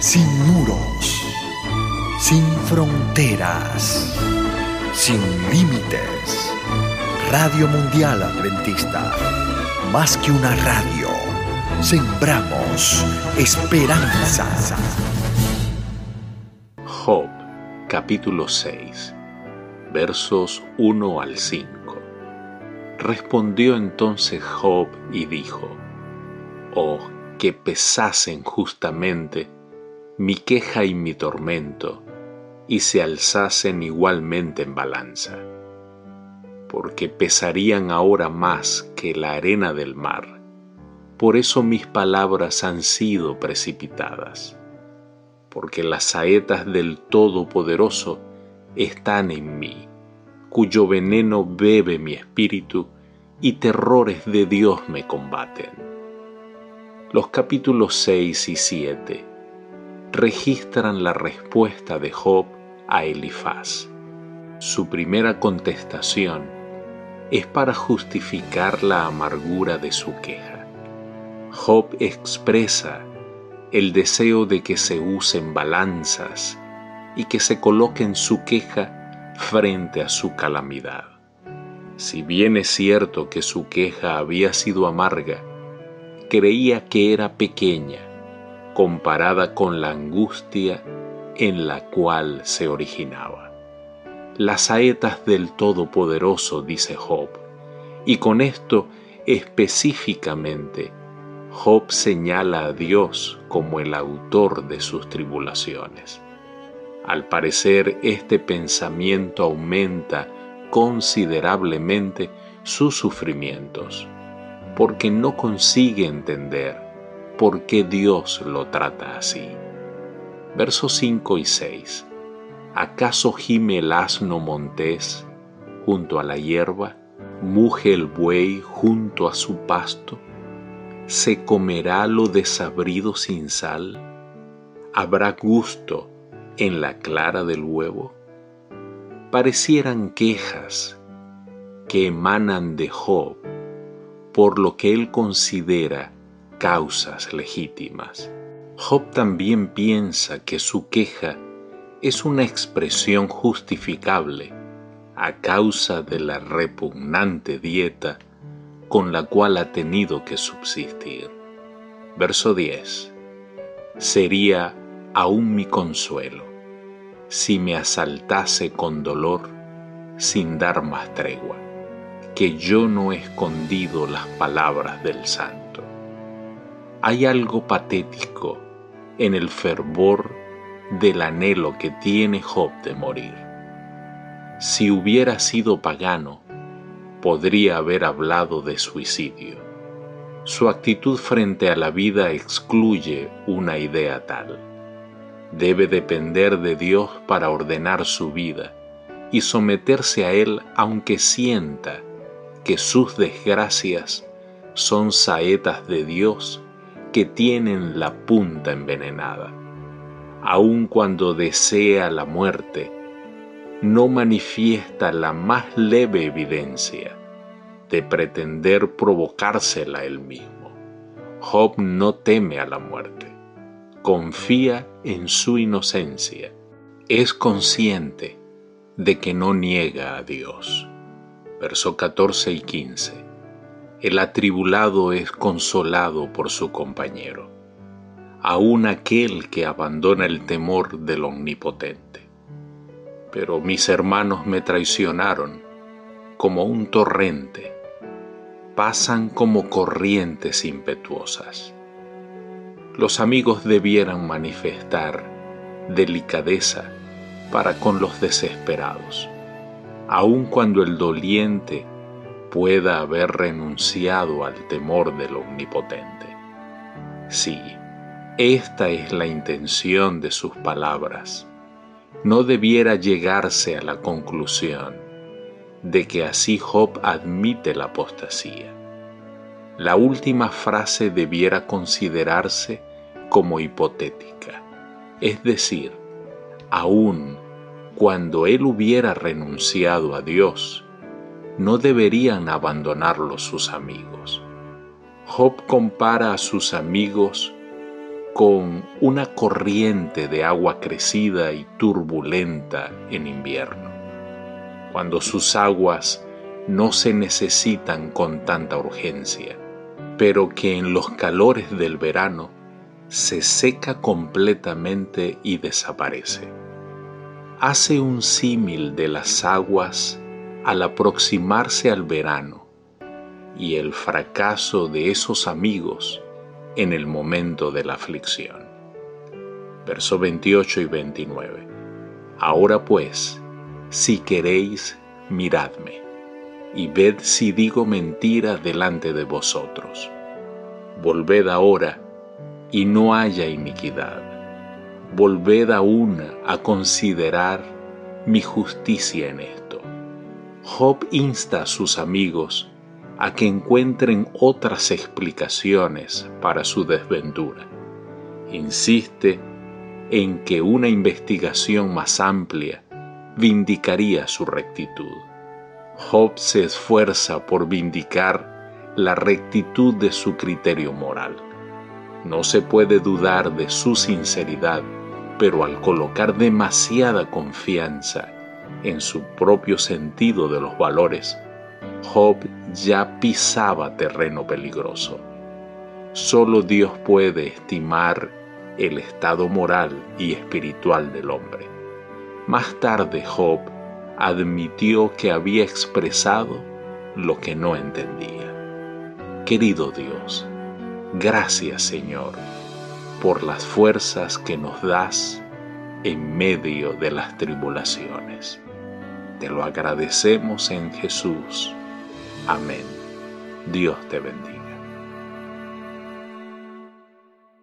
sin muros, sin fronteras, sin límites. Radio Mundial Adventista, más que una radio, sembramos esperanza. Job, capítulo 6, versos 1 al 5. Respondió entonces Job y dijo, Oh, que pesasen justamente mi queja y mi tormento, y se alzasen igualmente en balanza, porque pesarían ahora más que la arena del mar. Por eso mis palabras han sido precipitadas, porque las saetas del Todopoderoso están en mí cuyo veneno bebe mi espíritu y terrores de Dios me combaten. Los capítulos 6 y 7 registran la respuesta de Job a Elifaz. Su primera contestación es para justificar la amargura de su queja. Job expresa el deseo de que se usen balanzas y que se coloquen su queja frente a su calamidad. Si bien es cierto que su queja había sido amarga, creía que era pequeña comparada con la angustia en la cual se originaba. Las saetas del Todopoderoso, dice Job, y con esto específicamente, Job señala a Dios como el autor de sus tribulaciones. Al parecer, este pensamiento aumenta considerablemente sus sufrimientos, porque no consigue entender por qué Dios lo trata así. Versos 5 y 6. ¿Acaso gime el asno montés junto a la hierba? ¿Muge el buey junto a su pasto? ¿Se comerá lo desabrido sin sal? ¿Habrá gusto en la clara del huevo, parecieran quejas que emanan de Job por lo que él considera causas legítimas. Job también piensa que su queja es una expresión justificable a causa de la repugnante dieta con la cual ha tenido que subsistir. Verso 10. Sería aún mi consuelo si me asaltase con dolor sin dar más tregua, que yo no he escondido las palabras del santo. Hay algo patético en el fervor del anhelo que tiene Job de morir. Si hubiera sido pagano, podría haber hablado de suicidio. Su actitud frente a la vida excluye una idea tal debe depender de Dios para ordenar su vida y someterse a Él aunque sienta que sus desgracias son saetas de Dios tienen la punta envenenada. Aun cuando desea la muerte, no manifiesta la más leve evidencia de pretender provocársela él mismo. Job no teme a la muerte confía en su inocencia, es consciente de que no niega a Dios. Verso 14 y 15. El atribulado es consolado por su compañero, aun aquel que abandona el temor del Omnipotente. Pero mis hermanos me traicionaron como un torrente, pasan como corrientes impetuosas los amigos debieran manifestar delicadeza para con los desesperados, aun cuando el doliente pueda haber renunciado al temor del Omnipotente. Sí, esta es la intención de sus palabras. No debiera llegarse a la conclusión de que así Job admite la apostasía. La última frase debiera considerarse como hipotética, es decir, aun cuando él hubiera renunciado a Dios, no deberían abandonarlo sus amigos. Job compara a sus amigos con una corriente de agua crecida y turbulenta en invierno, cuando sus aguas no se necesitan con tanta urgencia, pero que en los calores del verano se seca completamente y desaparece. Hace un símil de las aguas al aproximarse al verano y el fracaso de esos amigos en el momento de la aflicción. Verso 28 y 29. Ahora pues, si queréis, miradme y ved si digo mentira delante de vosotros. Volved ahora y no haya iniquidad. Volved aún a considerar mi justicia en esto. Job insta a sus amigos a que encuentren otras explicaciones para su desventura. Insiste en que una investigación más amplia vindicaría su rectitud. Job se esfuerza por vindicar la rectitud de su criterio moral. No se puede dudar de su sinceridad, pero al colocar demasiada confianza en su propio sentido de los valores, Job ya pisaba terreno peligroso. Solo Dios puede estimar el estado moral y espiritual del hombre. Más tarde Job admitió que había expresado lo que no entendía. Querido Dios, gracias Señor por las fuerzas que nos das en medio de las tribulaciones. Te lo agradecemos en Jesús. Amén. Dios te bendiga.